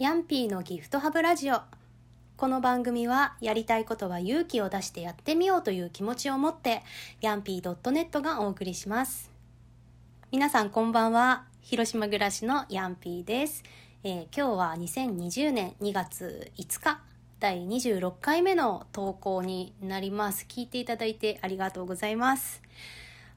ヤンピーのギフトハブラジオ。この番組はやりたいことは勇気を出してやってみようという気持ちを持ってヤンピー .net がお送りします。皆さんこんばんは。広島暮らしのヤンピーです、えー、今日は2020年2月5日第26回目の投稿になります。聞いていただいてありがとうございます。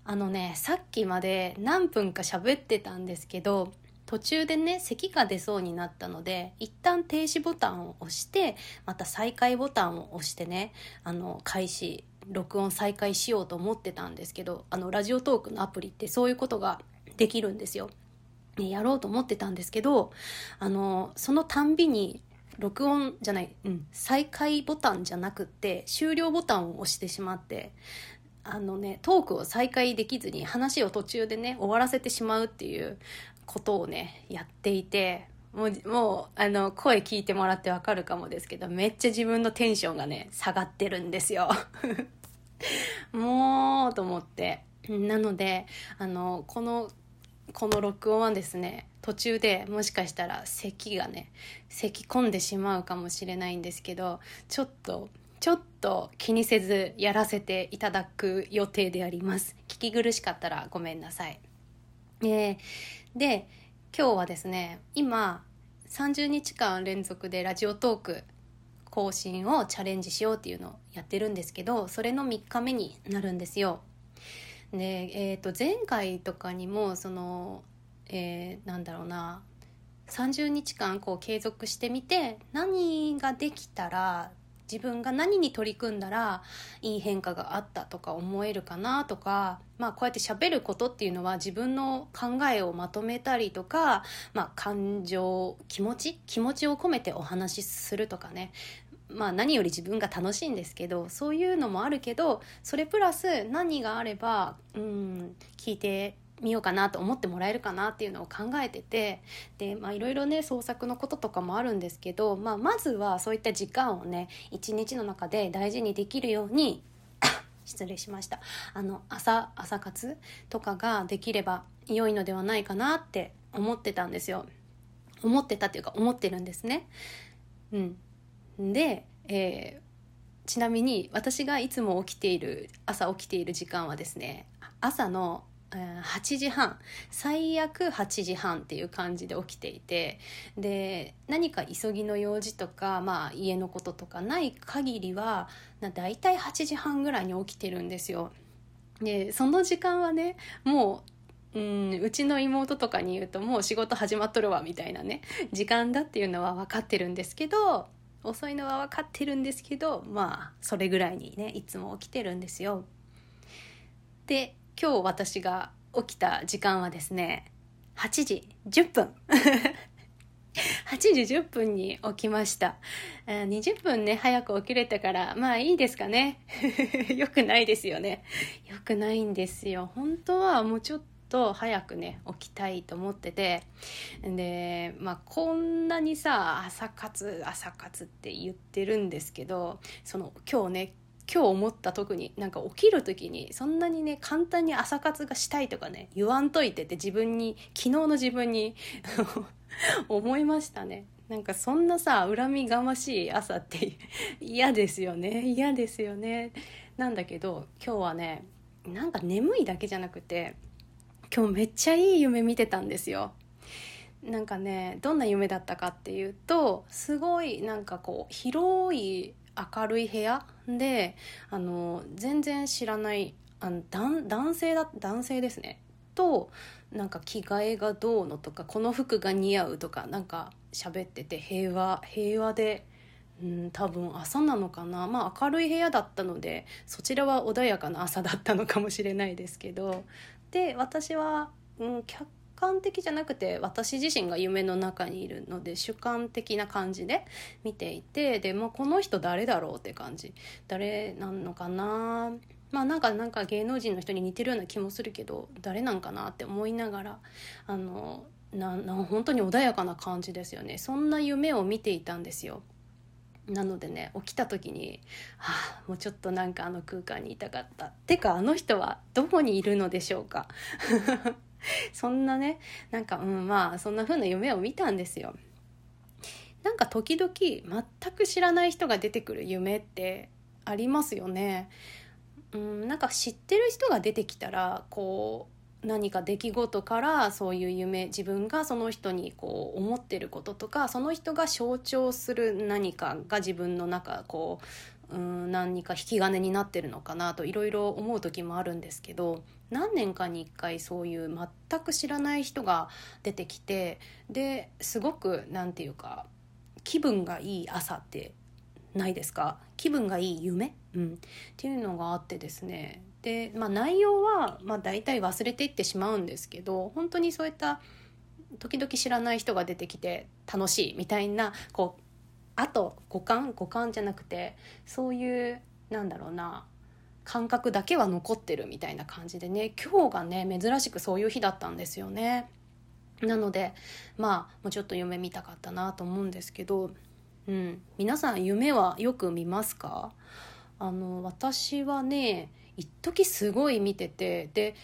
あのねさっきまで何分か喋ってたんですけど途中でね咳が出そうになったので一旦停止ボタンを押してまた再開ボタンを押してねあの開始録音再開しようと思ってたんですけどあのラジオトークのアプリってそういうことができるんですよ。ね、やろうと思ってたんですけどあのそのたんびに録音じゃない、うん、再開ボタンじゃなくって終了ボタンを押してしまってあのねトークを再開できずに話を途中でね終わらせてしまうっていうことをねやっていてもうもうあの声聞いてもらってわかるかもですけどめっちゃ自分のテンションがね下がってるんですよ。もうと思って。なのであのこのこの録音はですね途中でもしかしたら咳がね咳込んでしまうかもしれないんですけどちょっとちょっと気にせずやらせていただく予定であります。聞き苦しかったらごめんなさい。えー、で今日はですね今30日間連続でラジオトーク更新をチャレンジしようっていうのをやってるんですけどそれの3日目になるんですよ。で、えー、と前回とかにもその、えー、なんだろうな30日間こう継続してみて何ができたら自分が何に取り組んだらいい変化があったとか思えるかなとか、まあ、こうやって喋ることっていうのは自分の考えをまとめたりとか、まあ、感情気持ち気持ちを込めてお話しするとかね。まあ何より自分が楽しいんですけどそういうのもあるけどそれプラス何があればうん聞いてみようかなと思ってもらえるかなっていうのを考えててでまあいろいろね創作のこととかもあるんですけど、まあ、まずはそういった時間をね一日の中で大事にできるように失礼しました。あの朝朝活とかができれば良いのではないかなって思ってたんですよ。思ってたっていうか思ってるんですね。うん。で、えー、ちなみに私がいつも起きている朝起きている時間はですね朝の8時半最悪8時半っていう感じで起きていてで何か急ぎの用事とか、まあ、家のこととかない限りはだいたい8時半ぐらいに起きてるんですよ。でその時間はねもううんうちの妹とかに言うともう仕事始まっとるわみたいなね時間だっていうのは分かってるんですけど遅いのは分かってるんですけどまあそれぐらいにねいつも起きてるんですよ。で今日私が起きた時間はですね8時10分 8時10分に起きました。20分ね、早く起きれたから、まあいいですかね。よくないですよね。よくないんですよ。本当はもうちょっと早くね、起きたいと思ってて。で、まあこんなにさ、朝活、朝活って言ってるんですけど、その今日ね、今日思った特になんか起きる時にそんなにね簡単に朝活がしたいとかね言わんといてって自分に昨日の自分に 思いましたね。なんかそんなさ恨みがましい朝って嫌ですよね。嫌ですよね。なんだけど今日はねなんか眠いだけじゃなくて今日めっちゃいい夢見てたんですよ。なんかねどんな夢だったかっていうとすごいなんかこう広い明るい部屋であの全然知らないあの男性だ男性ですね。となんか着替えがどうのとかこの服が似合うとかなんか喋ってて平和平和で、うん、多分朝なのかな。まあ明るい部屋だったのでそちらは穏やかな朝だったのかもしれないですけど。で私は、うん、客観的じゃなくて私自身が夢の中にいるので主観的な感じで見ていてで、まあ、この人誰だろうって感じ。誰なのかな？まあなんかなんか芸能人の人に似てるような気もするけど誰なんかなって思いながらあのなな本当に穏やかな感じですよね。そんな夢を見ていたんですよ。なのでね起きた時に、はあ、もうちょっとなんかあの空間にいたかった。てかあの人はどこにいるのでしょうか？そんなねなんかうんまあそんな風な夢を見たんですよなんか時々全く知らない人が出てくる夢ってありますよね。うんなんか知ってる人が出てきたらこう何か出来事からそういう夢自分がその人にこう思ってることとかその人が象徴する何かが自分の中こううん何か引き金になってるのかなといろいろ思う時もあるんですけど何年かに1回そういう全く知らない人が出てきてですごく何て言うか気分がいい朝ってないですか？気分がいい夢、うん、っていうのがあってですね。で、まあ、内容は、まあ、大体忘れていってしまうんですけど本当にそういった時々知らない人が出てきて楽しいみたいなこうあと五感？五感じゃなくてそういうなんだろうな感覚だけは残ってるみたいな感じでね今日がね珍しくそういう日だったんですよね。なのでまあもうちょっと夢見たかったなと思うんですけどうん、皆さん夢はよく見ますか？あの私はね一時すごい見ててで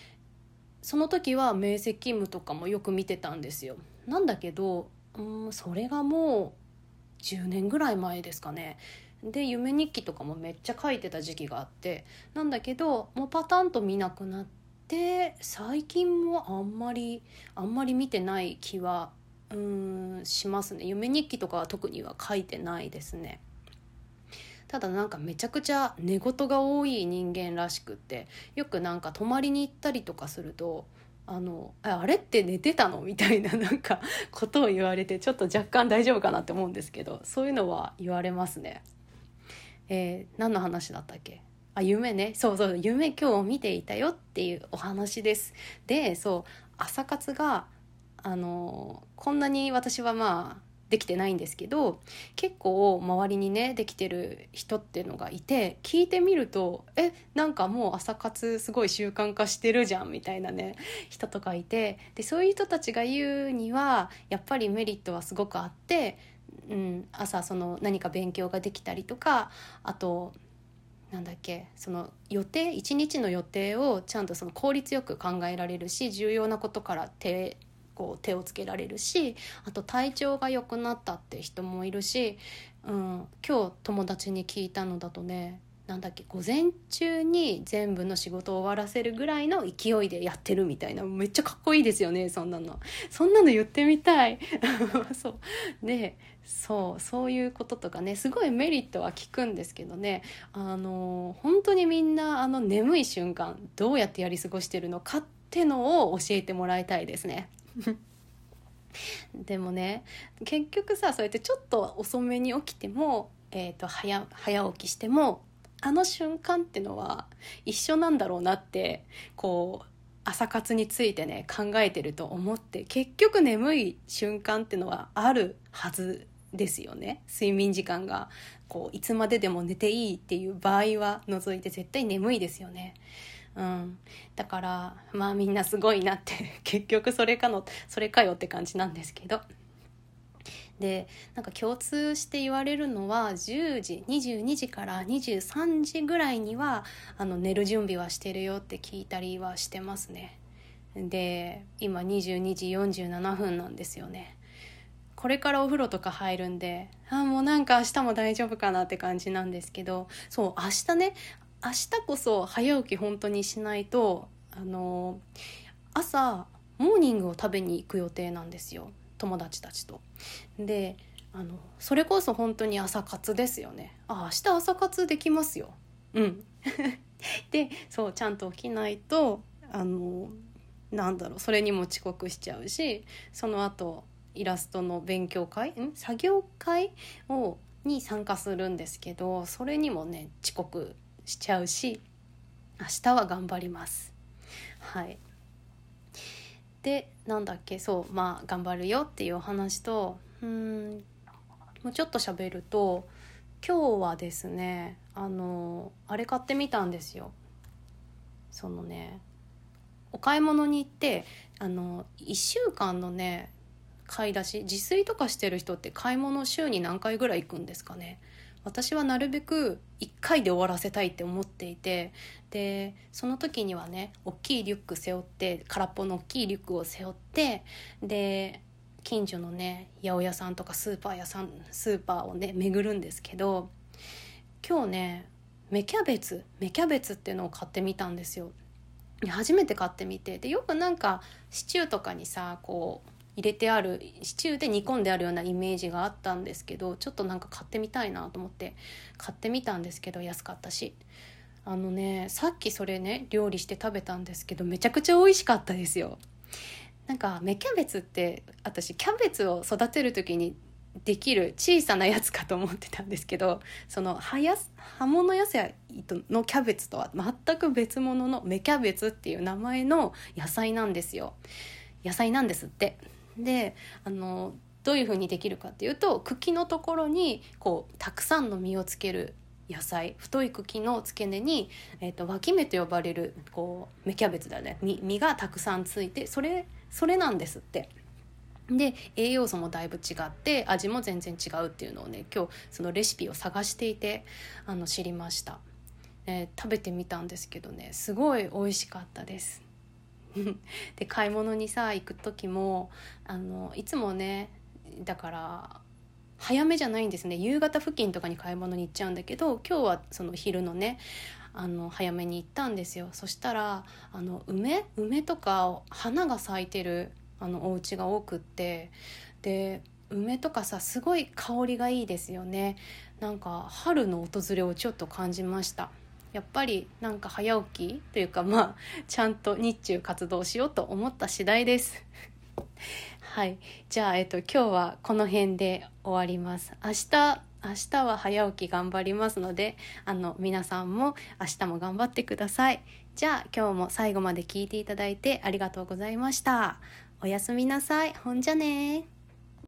その時は明晰夢とかもよく見てたんですよ。なんだけど、うん、それがもう10年ぐらい前ですかね。で夢日記とかもめっちゃ書いてた時期があってなんだけどもうパタンと見なくなって最近もあんまりあんまり見てない気はうんしますね。夢日記とかは特には書いてないですね。ただなんかめちゃくちゃ寝言が多い人間らしくってよくなんか泊まりに行ったりとかするとあのあれって寝てたの？みたいななんかことを言われてちょっと若干大丈夫かなって思うんですけどそういうのは言われますね。えー、何の話だったっけ？あ夢ね。そうそう夢今日見ていたよっていうお話です。でそう朝活があのこんなに私はまあできてないんですけど結構周りにねできてる人っていうのがいて聞いてみるとえなんかもう朝活すごい習慣化してるじゃんみたいなね人とかいて。でそういう人たちが言うにはやっぱりメリットはすごくあって、うん、朝その何か勉強ができたりとかあとなんだっけその予定一日の予定をちゃんとその効率よく考えられるし重要なことから手こう手をつけられるしあと体調が良くなったって人もいるし、うん、今日友達に聞いたのだとねなんだっけ午前中に全部の仕事を終わらせるぐらいの勢いでやってるみたいな。めっちゃかっこいいですよねそんなの。そんなの言ってみたい。そう。でそう。そういうこととかね。すごいメリットは聞くんですけどね。あの本当にみんなあの眠い瞬間どうやってやり過ごしてるのかってのを教えてもらいたいですね。でもね結局さそうやってちょっと遅めに起きても、えーと、早早起きしてもあの瞬間ってのは一緒なんだろうなってこう朝活についてね考えてると思って結局眠い瞬間ってのはあるはずですよね。睡眠時間がこういつまででも寝ていいっていう場合は除いて絶対眠いですよね。うん、だからまあみんなすごいなって 結局それかのそれかよって感じなんですけど。でなんか共通して言われるのは10時22時から23時ぐらいにはあの寝る準備はしてるよって聞いたりはしてますね。で今22時47分なんですよね。これからお風呂とか入るんであもうなんか明日も大丈夫かなって感じなんですけどそう明日ね明日こそ早起き本当にしないとあの朝モーニングを食べに行く予定なんですよ。友達たちと。であのそれこそ本当に朝活ですよね。あ明日朝活できますよ。うん。でそうちゃんと起きないとあのなんだろうそれにも遅刻しちゃうしその後イラストの勉強会？ん？作業会をに参加するんですけどそれにもね遅刻しちゃうし明日は頑張りますはいでなんだっけそうまあ頑張るよっていうお話とうんもうちょっと喋ると今日はですねあのあれ買ってみたんですよ。そのねお買い物に行ってあの1週間のね買い出し自炊とかしてる人って買い物週に何回ぐらい行くんですかね。私はなるべく1回で終わらせたいって思っていてでその時にはね大きいリュック背負って空っぽの大きいリュックを背負ってで近所のね八百屋さんとかスーパー屋さんスーパーをね巡るんですけど今日ね芽キャベツ芽キャベツっていうのを買ってみたんですよ。初めて買ってみてでよくなんかシチューとかにさこう入れてあるシチューで煮込んであるようなイメージがあったんですけどちょっとなんか買ってみたいなと思って買ってみたんですけど安かったし。あのねさっきそれね料理して食べたんですけどめちゃくちゃ美味しかったですよ。なんか芽キャベツって私キャベツを育てる時にできる小さなやつかと思ってたんですけどその葉葉物野菜のキャベツとは全く別物の芽キャベツっていう名前の野菜なんですよ。野菜なんですって。であのどういうふうにできるかっていうと茎のところにこうたくさんの実をつける野菜太い茎の付け根に、えーと、脇芽と呼ばれるこう芽キャベツだよね。実実がたくさんついてそれそれなんですって。で栄養素もだいぶ違って味も全然違うっていうのをね今日そのレシピを探していてあの知りました、えー、食べてみたんですけどねすごい美味しかったです。で買い物にさ行く時もあのいつもねだから早めじゃないんですね。夕方付近とかに買い物に行っちゃうんだけど今日はその昼のねあの早めに行ったんですよ。そしたらあの梅？梅とか花が咲いてるあのお家が多くってで梅とかさすごい香りがいいですよね。なんか春の訪れをちょっと感じました。やっぱりなんか早起きというかまあちゃんと日中活動しようと思った次第です。はい。じゃあ、えっと、今日はこの辺で終わります。明日明日は早起き頑張りますのであの皆さんも明日も頑張ってください。じゃあ今日も最後まで聞いていただいてありがとうございました。おやすみなさい。ほんじゃね